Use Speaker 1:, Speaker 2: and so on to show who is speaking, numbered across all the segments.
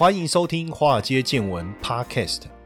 Speaker 1: 欢迎收听《华尔街见闻》Podcast。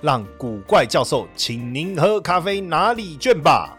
Speaker 1: 让古怪教授请您喝咖啡拿礼券吧。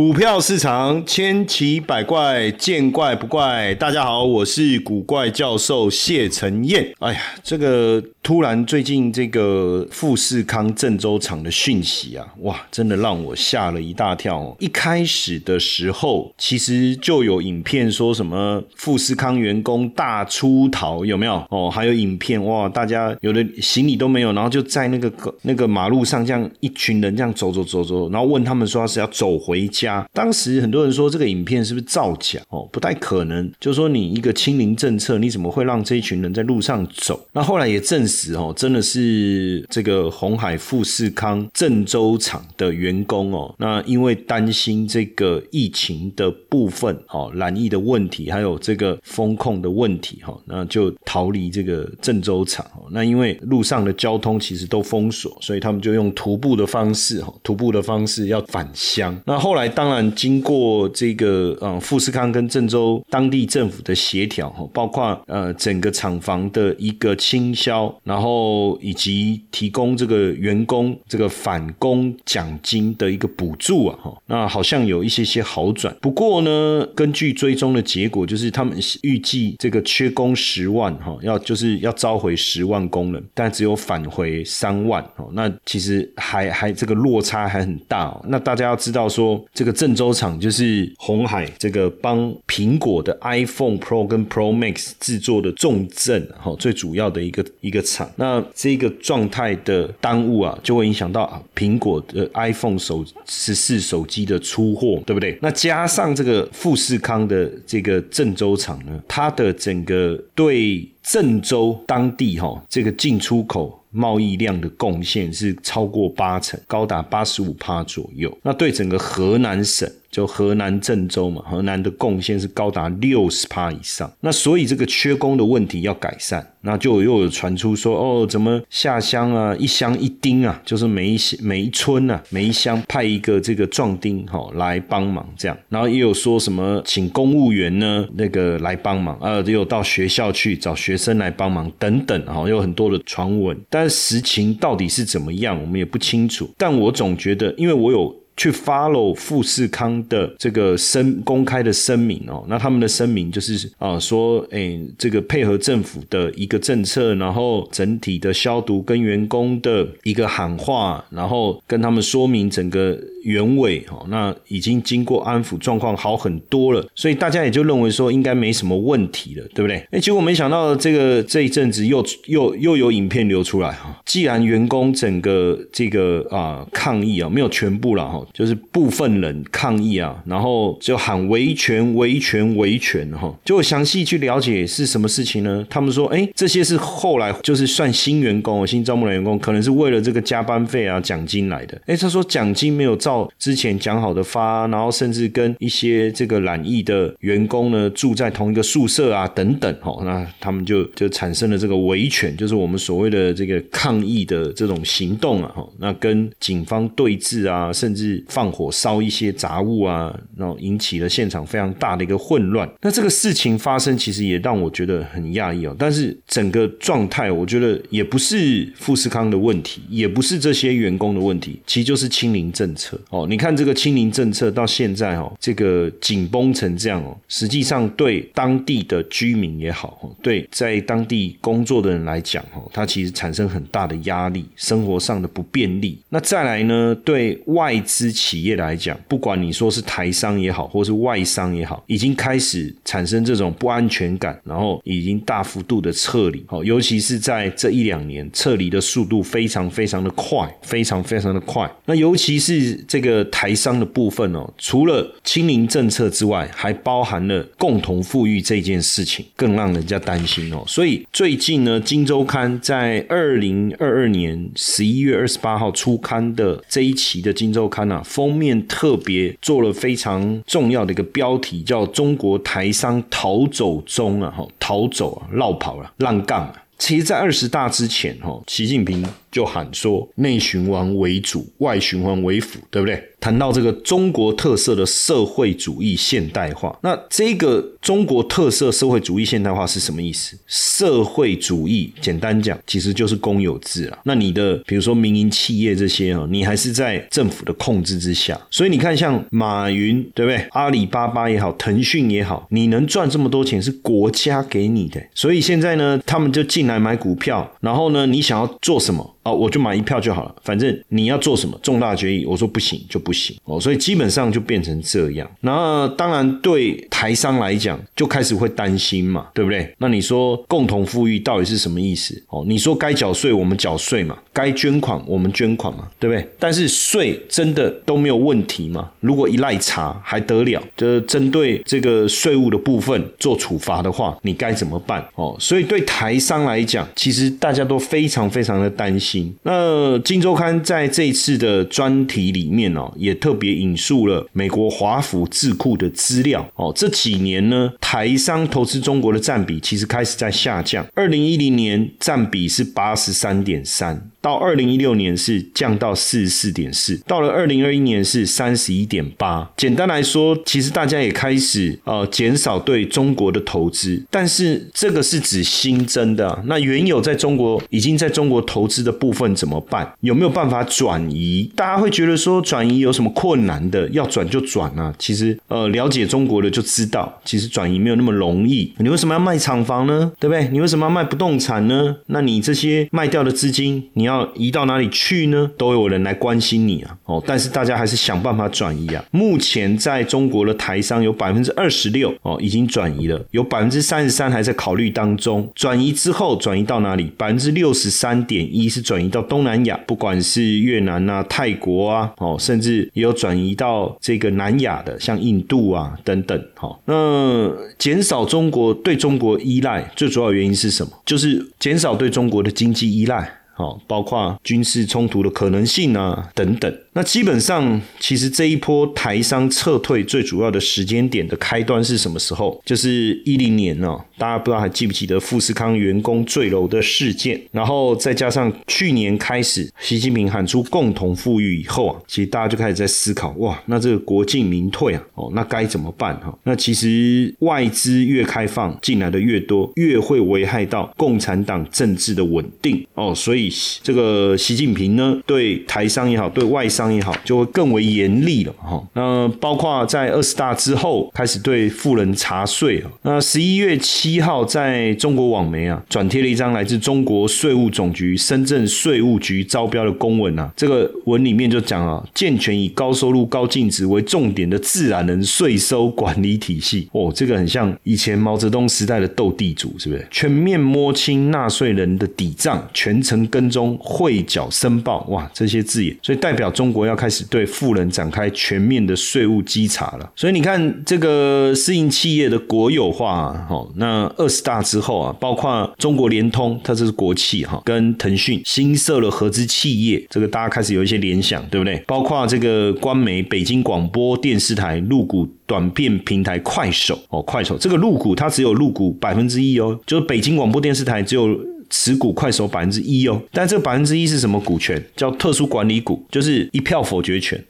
Speaker 1: 股票市场千奇百怪，见怪不怪。大家好，我是古怪教授谢承彦。哎呀，这个突然最近这个富士康郑州厂的讯息啊，哇，真的让我吓了一大跳。一开始的时候，其实就有影片说什么富士康员工大出逃，有没有？哦，还有影片哇，大家有的行李都没有，然后就在那个那个马路上这样一群人这样走走走走，然后问他们说是要走回家。家当时很多人说这个影片是不是造假哦？不太可能，就说你一个清零政策，你怎么会让这一群人在路上走？那后来也证实哦，真的是这个红海富士康郑州厂的员工哦。那因为担心这个疫情的部分哦，染疫的问题，还有这个风控的问题哈，那就逃离这个郑州厂。那因为路上的交通其实都封锁，所以他们就用徒步的方式哈，徒步的方式要返乡。那后来。当然，经过这个呃富士康跟郑州当地政府的协调哈，包括呃整个厂房的一个清销，然后以及提供这个员工这个返工奖金的一个补助啊哈，那好像有一些些好转。不过呢，根据追踪的结果，就是他们预计这个缺工十万哈，要就是要召回十万工人，但只有返回三万哦，那其实还还这个落差还很大。那大家要知道说。这个郑州厂就是红海这个帮苹果的 iPhone Pro 跟 Pro Max 制作的重镇，哈，最主要的一个一个厂。那这个状态的耽误啊，就会影响到苹果的 iPhone 手十四手机的出货，对不对？那加上这个富士康的这个郑州厂呢，它的整个对郑州当地哈这个进出口。贸易量的贡献是超过八成，高达八十五趴左右。那对整个河南省。就河南郑州嘛，河南的贡献是高达六十趴以上。那所以这个缺工的问题要改善，那就又有传出说哦，怎么下乡啊，一乡一丁啊，就是每一每一村啊，每一乡派一个这个壮丁哈来帮忙这样。然后也有说什么请公务员呢那个来帮忙，呃，也有到学校去找学生来帮忙等等哈，有很多的传闻。但实情到底是怎么样，我们也不清楚。但我总觉得，因为我有。去 follow 富士康的这个声公开的声明哦，那他们的声明就是啊说，哎，这个配合政府的一个政策，然后整体的消毒跟员工的一个喊话，然后跟他们说明整个。原委哦，那已经经过安抚，状况好很多了，所以大家也就认为说应该没什么问题了，对不对？哎，结果没想到这个这一阵子又又又有影片流出来哈。既然员工整个这个啊抗议啊没有全部了哈，就是部分人抗议啊，然后就喊维权维权维权哈，就详细去了解是什么事情呢？他们说，哎，这些是后来就是算新员工新招募的员工，可能是为了这个加班费啊奖金来的。哎，他说奖金没有照。到之前讲好的发，然后甚至跟一些这个染疫的员工呢住在同一个宿舍啊等等，哦，那他们就就产生了这个维权，就是我们所谓的这个抗议的这种行动啊，哈，那跟警方对峙啊，甚至放火烧一些杂物啊，然后引起了现场非常大的一个混乱。那这个事情发生，其实也让我觉得很讶异哦。但是整个状态，我觉得也不是富士康的问题，也不是这些员工的问题，其实就是清零政策。哦，你看这个清零政策到现在哦，这个紧绷成这样哦，实际上对当地的居民也好，对在当地工作的人来讲哦，它其实产生很大的压力，生活上的不便利。那再来呢，对外资。企业来讲，不管你说是台商也好，或是外商也好，已经开始产生这种不安全感，然后已经大幅度的撤离。好，尤其是在这一两年，撤离的速度非常非常的快，非常非常的快。那尤其是这个台商的部分哦，除了清零政策之外，还包含了共同富裕这件事情，更让人家担心哦。所以最近呢，《金周刊》在二零二二年十一月二十八号出刊的这一期的《金周刊》啊，封面特别做了非常重要的一个标题，叫“中国台商逃走中啊，哈，逃走啊，绕跑了，浪杠啊”。其实，在二十大之前，哈，习近平就喊说，内循环为主，外循环为辅，对不对？谈到这个中国特色的社会主义现代化，那这个中国特色社会主义现代化是什么意思？社会主义简单讲，其实就是公有制啊。那你的比如说民营企业这些啊，你还是在政府的控制之下。所以你看，像马云对不对？阿里巴巴也好，腾讯也好，你能赚这么多钱是国家给你的。所以现在呢，他们就进来买股票，然后呢，你想要做什么？哦，我就买一票就好了，反正你要做什么重大决议，我说不行就不行哦，所以基本上就变成这样。那当然对台商来讲，就开始会担心嘛，对不对？那你说共同富裕到底是什么意思？哦，你说该缴税我们缴税嘛，该捐款我们捐款嘛，对不对？但是税真的都没有问题吗？如果一赖查还得了？就针对这个税务的部分做处罚的话，你该怎么办？哦，所以对台商来讲，其实大家都非常非常的担心。那《金周刊》在这一次的专题里面哦，也特别引述了美国华府智库的资料哦。这几年呢，台商投资中国的占比其实开始在下降。二零一零年占比是八十三点三。到二零一六年是降到四十四点四，到了二零二一年是三十一点八。简单来说，其实大家也开始呃减少对中国的投资，但是这个是指新增的。那原有在中国已经在中国投资的部分怎么办？有没有办法转移？大家会觉得说转移有什么困难的？要转就转啊。其实呃了解中国的就知道，其实转移没有那么容易。你为什么要卖厂房呢？对不对？你为什么要卖不动产呢？那你这些卖掉的资金，你要。要移到哪里去呢？都有人来关心你啊！哦，但是大家还是想办法转移啊。目前在中国的台商有百分之二十六哦，已经转移了，有百分之三十三还在考虑当中。转移之后转移到哪里？百分之六十三点一是转移到东南亚，不管是越南啊、泰国啊，哦，甚至也有转移到这个南亚的，像印度啊等等。好，那减少中国对中国依赖，最主要原因是什么？就是减少对中国的经济依赖。啊，包括军事冲突的可能性啊，等等。那基本上，其实这一波台商撤退最主要的时间点的开端是什么时候？就是一零年哦，大家不知道还记不记得富士康员工坠楼的事件？然后再加上去年开始，习近平喊出共同富裕以后啊，其实大家就开始在思考：哇，那这个国进民退啊，哦，那该怎么办？哈，那其实外资越开放进来的越多，越会危害到共产党政治的稳定哦。所以这个习近平呢，对台商也好，对外商。也好，就会更为严厉了哈。那包括在二十大之后开始对富人查税那十一月七号在中国网媒啊转贴了一张来自中国税务总局深圳税务局招标的公文啊。这个文里面就讲啊，健全以高收入高净值为重点的自然人税收管理体系。哦，这个很像以前毛泽东时代的斗地主，是不是？全面摸清纳税人的底账，全程跟踪汇缴申报。哇，这些字眼，所以代表中。中国要开始对富人展开全面的税务稽查了，所以你看这个私营企业的国有化，哈，那二十大之后啊，包括中国联通，它这是国企哈，跟腾讯新设了合资企业，这个大家开始有一些联想，对不对？包括这个官媒北京广播电视台入股短片平台快手哦，快手这个入股它只有入股百分之一哦，就是北京广播电视台只有。持股快手百分之一哦，但这百分之一是什么股权？叫特殊管理股，就是一票否决权。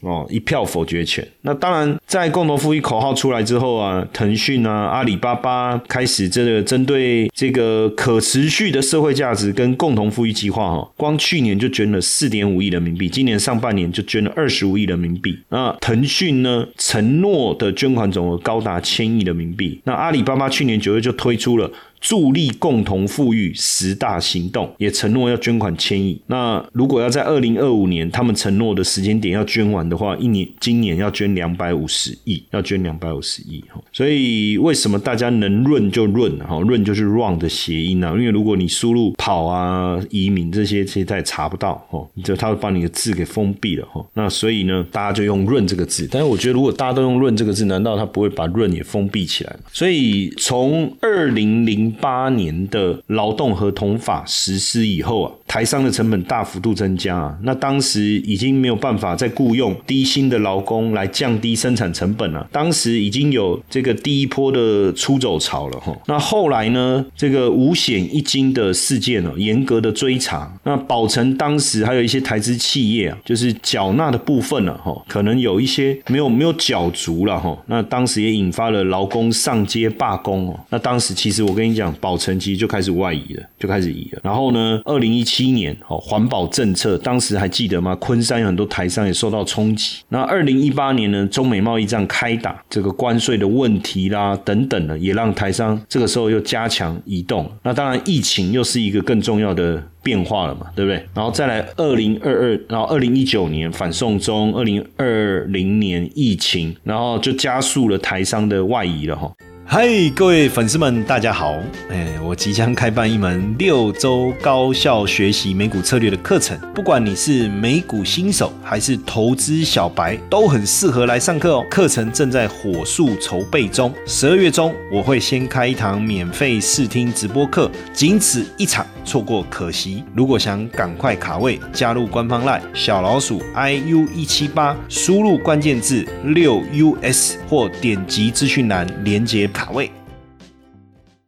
Speaker 1: 哦，一票否决权。那当然，在共同富裕口号出来之后啊，腾讯啊、阿里巴巴开始这个针对这个可持续的社会价值跟共同富裕计划哈，光去年就捐了四点五亿人民币，今年上半年就捐了二十五亿人民币。那腾讯呢，承诺的捐款总额高达千亿人民币。那阿里巴巴去年九月就推出了助力共同富裕十大行动，也承诺要捐款千亿。那如果要在二零二五年，他们承诺的时间点要捐完的话，一年今年要捐两百五十亿，要捐两百五十亿哈。所以为什么大家能润就润哈？润就是 run 的谐音啊。因为如果你输入跑啊、移民这些，其实他也查不到哈，就他会把你的字给封闭了哈。那所以呢，大家就用润这个字。但是我觉得，如果大家都用润这个字，难道他不会把润也封闭起来？所以从二零零八年的劳动合同法实施以后啊，台商的成本大幅度增加啊。那当时已经没有办法再雇佣低薪的劳工来降低生产成本了。当时已经有这个第一波的出走潮了哈。那后来呢，这个五险一金的事件呢，严格的追查。那宝成当时还有一些台资企业啊，就是缴纳的部分了哈，可能有一些没有没有缴足了哈。那当时也引发了劳工上街罢工哦。那当时其实我跟你讲，宝成其实就开始外移了，就开始移了。然后呢，二零一七年哦，环保政策当时还记得吗？昆山有很多台商也受到冲击。那二零一八年呢，中美贸易战开打，这个关税的问题啦等等呢，也让台商这个时候又加强移动。那当然，疫情又是一个更重要的变化了嘛，对不对？然后再来二零二二，然后二零一九年反送中，二零二零年疫情，然后就加速了台商的外移了哈。嗨，各位粉丝们，大家好！哎，我即将开办一门六周高效学习美股策略的课程，不管你是美股新手还是投资小白，都很适合来上课哦。课程正在火速筹备中，十二月中我会先开一堂免费试听直播课，仅此一场，错过可惜。如果想赶快卡位，加入官方 LINE 小老鼠 iu 一七八，输入关键字六 us 或点击资讯栏连接。卡位，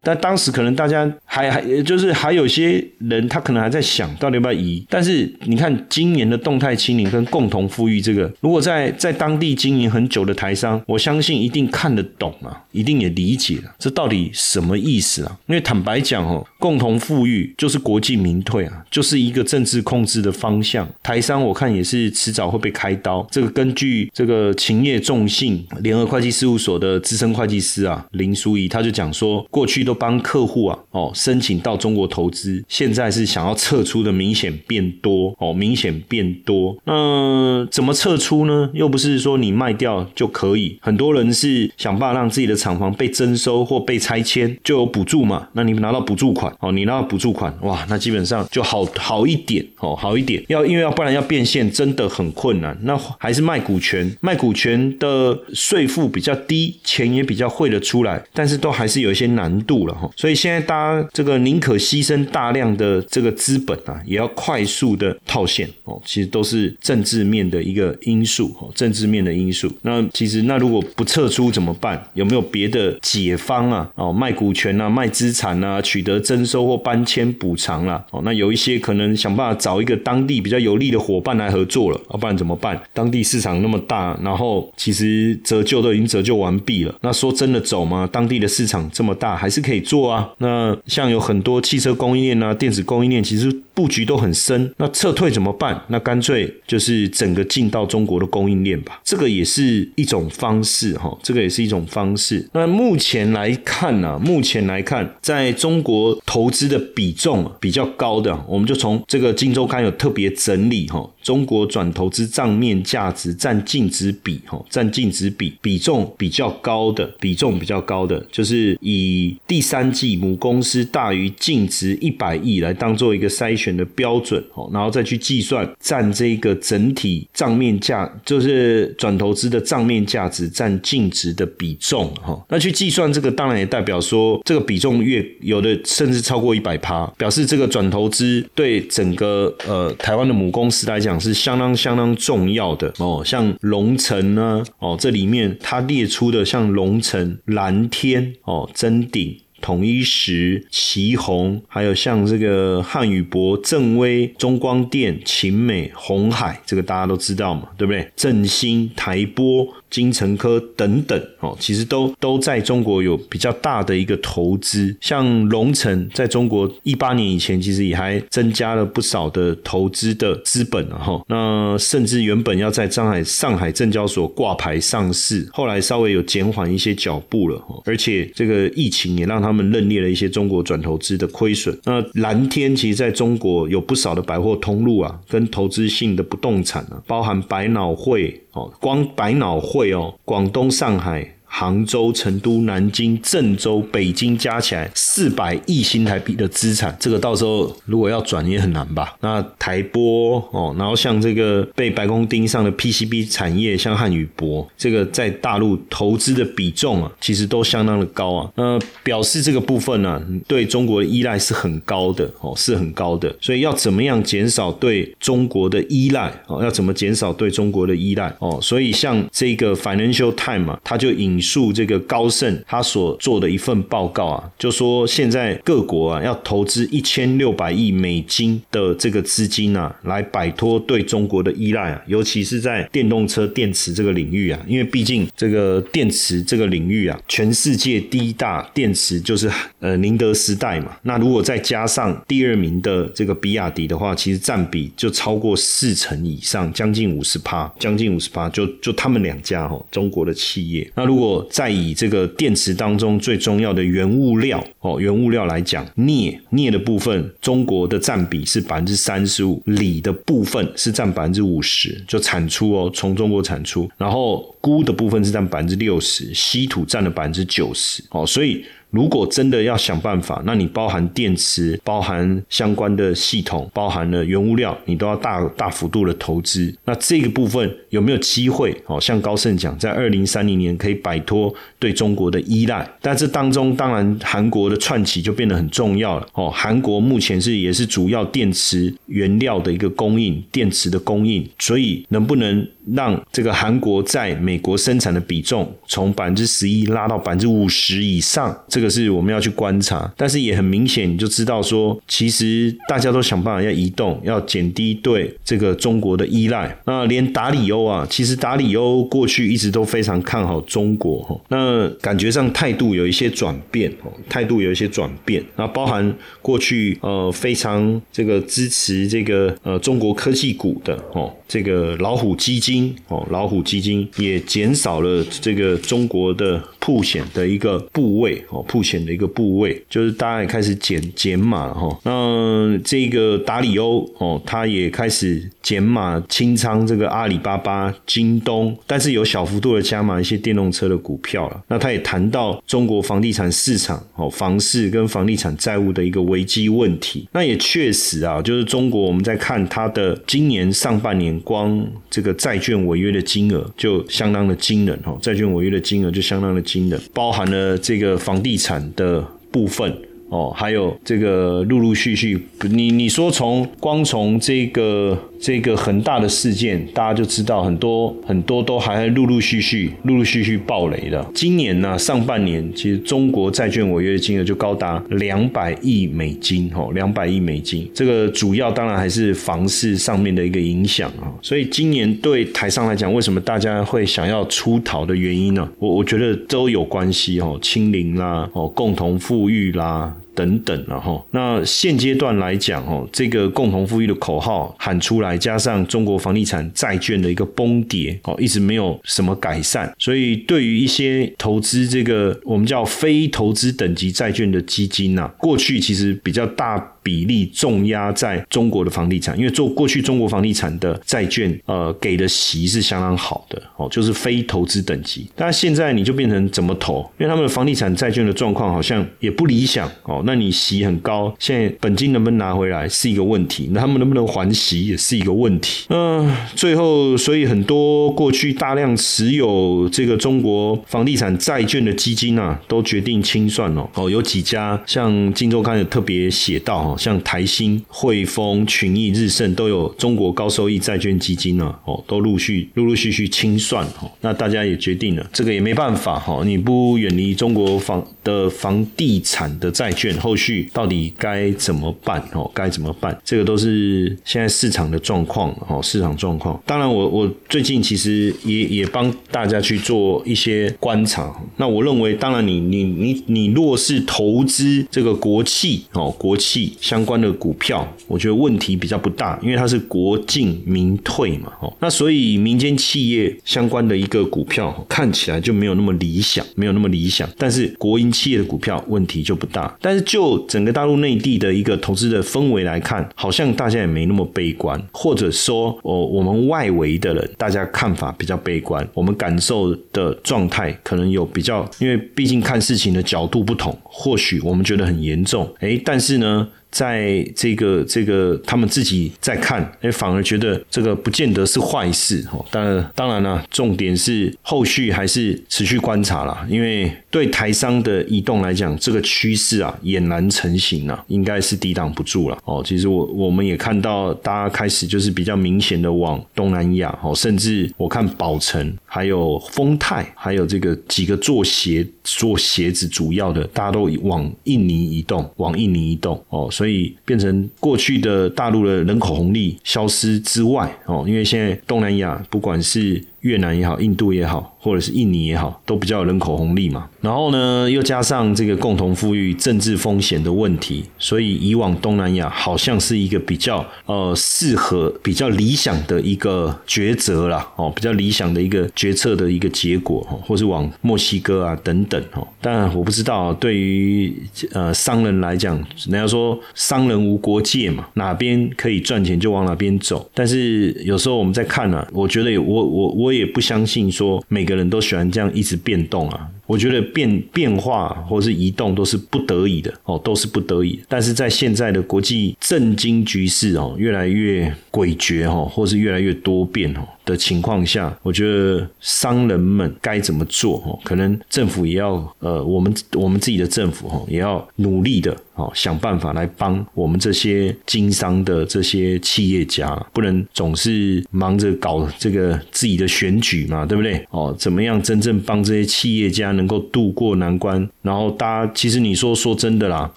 Speaker 1: 但当时可能大家还还就是还有些人，他可能还在想到底要不要移。但是你看今年的动态清零跟共同富裕这个，如果在在当地经营很久的台商，我相信一定看得懂啊，一定也理解了这到底什么意思啊？因为坦白讲哦，共同富裕就是国进民退啊，就是一个政治控制的方向。台商我看也是迟早会被开刀。这个根据这个勤业众信联合会计事务所的资深会计师啊林淑仪，他就讲说，过去都帮客户啊哦申请到中国投资，现在是想要撤出的明显变多哦，明显变多。那怎么撤出呢？又不是说你卖掉就可以，很多人是想办法让自己的厂房被征收或被拆迁，就有补助嘛。那你拿到补助款哦，你拿到补助款哇，那基本上就好好一点哦，好一点。要因为要不然要变现真的很困难。那还是卖股权，卖股权的税负比较低，钱也比较汇得出来，但是都还是有一些难度了哈。所以现在大家这个宁可牺牲大量的这个资本啊，也要快速的套现哦。其实都是政治面的一个因素哦，政治面的因素。那其实那如果不撤出怎么办？有没有别的解方啊？哦，卖股权啊，卖资产啊，取得征收或搬迁补偿啦。哦，那有一些可能想办法找一个当地比较有利的伙伴来合作了，要不然怎么办？当地市场那么大，然后其实折旧都已经折旧完毕了。那说真的走吗？当地的市场这么大，还是可以做啊。那像有很多汽车供应链啊、电子供应链，其实布局都很深。那撤退怎么办？那干脆就是整个进到中国的供应链吧。这个也是一种方式哈，这个也是一种方式。那目前来看呢，目前来看，在中国投资的比重比较高的，我们就从这个《金周刊》有特别整理哈，中国转投资账面价值占净值比哈，占净值比比重比较高的，比重比较高的，就是以第三季母公司大于净值一百亿来当做一个筛选的标准哦，然后再去计算占这个整体账面价，就是转投资的账面价值占净值的比重哈。那去计算这个，当然也代表说这个比重越有的甚至超过一百趴，表示这个转投资对整个呃台湾的母公司来讲是相当相当重要的哦。像龙城呢，哦这里面它列出的像龙城、蓝天哦、真鼎。统一石、旗宏，还有像这个汉语博、正威、中光电、秦美、红海，这个大家都知道嘛，对不对？振兴、台波、金城科等等，哦，其实都都在中国有比较大的一个投资。像龙城在中国一八年以前，其实也还增加了不少的投资的资本了哈。那甚至原本要在上海上海证交所挂牌上市，后来稍微有减缓一些脚步了。而且这个疫情也让它他们认列了一些中国转投资的亏损。那蓝天其实在中国有不少的百货通路啊，跟投资性的不动产啊，包含百脑汇哦，光百脑汇哦，广东、上海。杭州、成都、南京、郑州、北京加起来四百亿新台币的资产，这个到时候如果要转也很难吧？那台玻哦，然后像这个被白宫盯上的 PCB 产业，像汉语博，这个在大陆投资的比重啊，其实都相当的高啊。那表示这个部分呢，对中国的依赖是很高的哦，是很高的。所以要怎么样减少对中国的依赖哦？要怎么减少对中国的依赖哦？所以像这个 Financial Time 啊，它就引。引述这个高盛他所做的一份报告啊，就说现在各国啊要投资一千六百亿美金的这个资金啊，来摆脱对中国的依赖啊，尤其是在电动车电池这个领域啊，因为毕竟这个电池这个领域啊，全世界第一大电池就是呃宁德时代嘛，那如果再加上第二名的这个比亚迪的话，其实占比就超过四成以上，将近五十趴，将近五十趴，就就他们两家哦，中国的企业，那如果再以这个电池当中最重要的原物料哦，原物料来讲，镍镍的部分，中国的占比是百分之三十五，锂的部分是占百分之五十，就产出哦，从中国产出，然后钴的部分是占百分之六十，稀土占了百分之九十哦，所以。如果真的要想办法，那你包含电池、包含相关的系统、包含了原物料，你都要大大幅度的投资。那这个部分有没有机会？哦，像高盛讲，在二零三零年可以摆脱对中国的依赖。但这当中，当然韩国的串起就变得很重要了。哦，韩国目前是也是主要电池原料的一个供应，电池的供应，所以能不能？让这个韩国在美国生产的比重从百分之十一拉到百分之五十以上，这个是我们要去观察。但是也很明显，你就知道说，其实大家都想办法要移动，要减低对这个中国的依赖。那连达里欧啊，其实达里欧过去一直都非常看好中国，那感觉上态度有一些转变，哦，态度有一些转变。那包含过去呃非常这个支持这个呃中国科技股的，哦，这个老虎基金。哦，老虎基金也减少了这个中国的铺险的一个部位哦，铺险的一个部位，就是大家也开始减减码了哈。那这个达里欧哦，他也开始减码清仓这个阿里巴巴、京东，但是有小幅度的加码一些电动车的股票了。那他也谈到中国房地产市场哦，房市跟房地产债务的一个危机问题。那也确实啊，就是中国我们在看它的今年上半年光这个债券。违约的金额就相当的惊人哦，债券违约的金额就相当的惊人，包含了这个房地产的部分。哦，还有这个陆陆续续，你你说从光从这个这个很大的事件，大家就知道很多很多都还陆陆续续陆陆续续爆雷的。今年呢，上半年其实中国债券违约金额就高达两百亿美金，哦，两百亿美金。这个主要当然还是房市上面的一个影响啊。所以今年对台商来讲，为什么大家会想要出逃的原因呢？我我觉得都有关系哦，清零啦，哦，共同富裕啦。等等，然后那现阶段来讲，哦，这个共同富裕的口号喊出来，加上中国房地产债券的一个崩跌，哦，一直没有什么改善，所以对于一些投资这个我们叫非投资等级债券的基金呐，过去其实比较大。比例重压在中国的房地产，因为做过去中国房地产的债券，呃，给的息是相当好的哦，就是非投资等级。但现在你就变成怎么投？因为他们的房地产债券的状况好像也不理想哦。那你息很高，现在本金能不能拿回来是一个问题，那他们能不能还息也是一个问题。嗯，最后，所以很多过去大量持有这个中国房地产债券的基金啊，都决定清算了哦。有几家像《金周刊》也特别写到哈。像台新、汇丰、群益、日盛都有中国高收益债券基金呢，哦，都陆续、陆陆续续清算哦。那大家也决定了，这个也没办法哈，你不远离中国房的房地产的债券后续到底该怎么办？哦，该怎么办？这个都是现在市场的状况，哦，市场状况。当然，我我最近其实也也帮大家去做一些观察。那我认为，当然你你你你若是投资这个国企哦，国企相关的股票，我觉得问题比较不大，因为它是国进民退嘛，哦，那所以民间企业相关的一个股票看起来就没有那么理想，没有那么理想。但是国营企业的股票问题就不大。但是就整个大陆内地的一个投资的氛围来看，好像大家也没那么悲观，或者说哦，我们外围的人大家看法比较悲观，我们感受的状态可能有比较，因为毕竟看事情的角度不同，或许我们觉得很严重，诶，但是呢。在这个这个他们自己在看，哎，反而觉得这个不见得是坏事哦。当然，当然了，重点是后续还是持续观察啦。因为对台商的移动来讲，这个趋势啊，俨然成型了，应该是抵挡不住了哦。其实我我们也看到，大家开始就是比较明显的往东南亚哦，甚至我看宝城、还有丰泰，还有这个几个做鞋做鞋子主要的，大家都往印尼移动，往印尼移动哦。所以变成过去的大陆的人口红利消失之外哦，因为现在东南亚不管是。越南也好，印度也好，或者是印尼也好，都比较人口红利嘛。然后呢，又加上这个共同富裕、政治风险的问题，所以以往东南亚好像是一个比较呃适合、比较理想的一个抉择啦，哦，比较理想的一个决策的一个结果，或是往墨西哥啊等等哦。但我不知道对于呃商人来讲，人家说商人无国界嘛，哪边可以赚钱就往哪边走。但是有时候我们在看呢，我觉得我我。我我也不相信说每个人都喜欢这样一直变动啊。我觉得变变化或是移动都是不得已的哦，都是不得已。但是在现在的国际政经局势哦越来越诡谲哈，或是越来越多变哦的情况下，我觉得商人们该怎么做哦？可能政府也要呃，我们我们自己的政府哈也要努力的哦，想办法来帮我们这些经商的这些企业家，不能总是忙着搞这个自己的选举嘛，对不对？哦，怎么样真正帮这些企业家？能够渡过难关，然后大家其实你说说真的啦，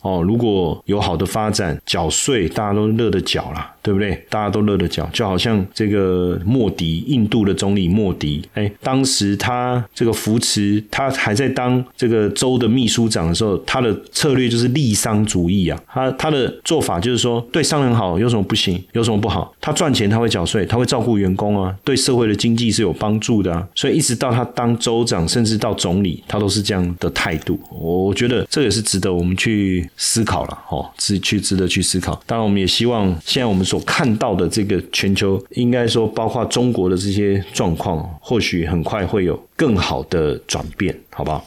Speaker 1: 哦，如果有好的发展，缴税大家都乐得缴啦。对不对？大家都乐得缴，就好像这个莫迪，印度的总理莫迪，哎，当时他这个扶持，他还在当这个州的秘书长的时候，他的策略就是利商主义啊。他他的做法就是说，对商人好有什么不行？有什么不好？他赚钱他会缴税，他会照顾员工啊，对社会的经济是有帮助的啊。所以一直到他当州长，甚至到总理，他都是这样的态度。我我觉得这也是值得我们去思考了，哦，是去值得去思考。当然，我们也希望现在我们。所看到的这个全球，应该说包括中国的这些状况，或许很快会有更好的转变，好不好？